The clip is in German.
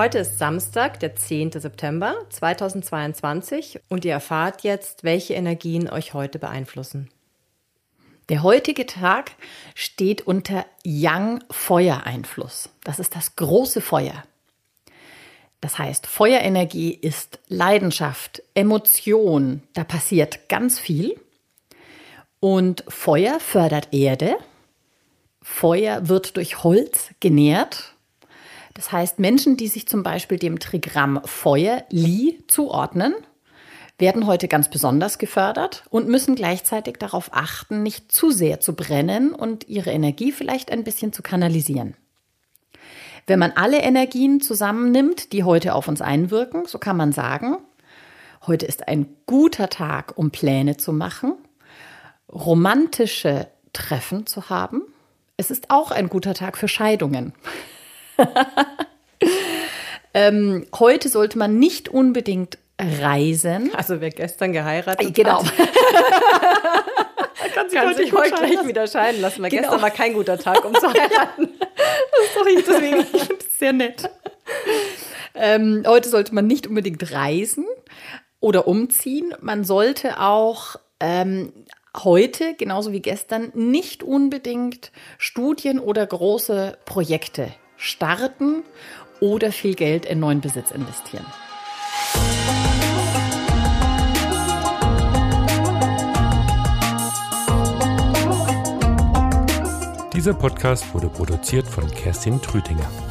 Heute ist Samstag, der 10. September 2022 und ihr erfahrt jetzt, welche Energien euch heute beeinflussen. Der heutige Tag steht unter Yang-Feuereinfluss. Das ist das große Feuer. Das heißt, Feuerenergie ist Leidenschaft, Emotion, da passiert ganz viel. Und Feuer fördert Erde. Feuer wird durch Holz genährt. Das heißt, Menschen, die sich zum Beispiel dem Trigramm Feuer Li zuordnen, werden heute ganz besonders gefördert und müssen gleichzeitig darauf achten, nicht zu sehr zu brennen und ihre Energie vielleicht ein bisschen zu kanalisieren. Wenn man alle Energien zusammennimmt, die heute auf uns einwirken, so kann man sagen, heute ist ein guter Tag, um Pläne zu machen, romantische Treffen zu haben. Es ist auch ein guter Tag für Scheidungen. ähm, heute sollte man nicht unbedingt reisen. Also wer gestern geheiratet genau. hat. kann sich kann sich heute gleich wieder scheiden lassen, weil genau. gestern war kein guter Tag, um zu heiraten. das ist doch nicht, deswegen, ich finde es sehr nett. Ähm, heute sollte man nicht unbedingt reisen oder umziehen. Man sollte auch ähm, heute, genauso wie gestern, nicht unbedingt Studien oder große Projekte starten oder viel Geld in neuen Besitz investieren. Dieser Podcast wurde produziert von Kerstin Trütinger.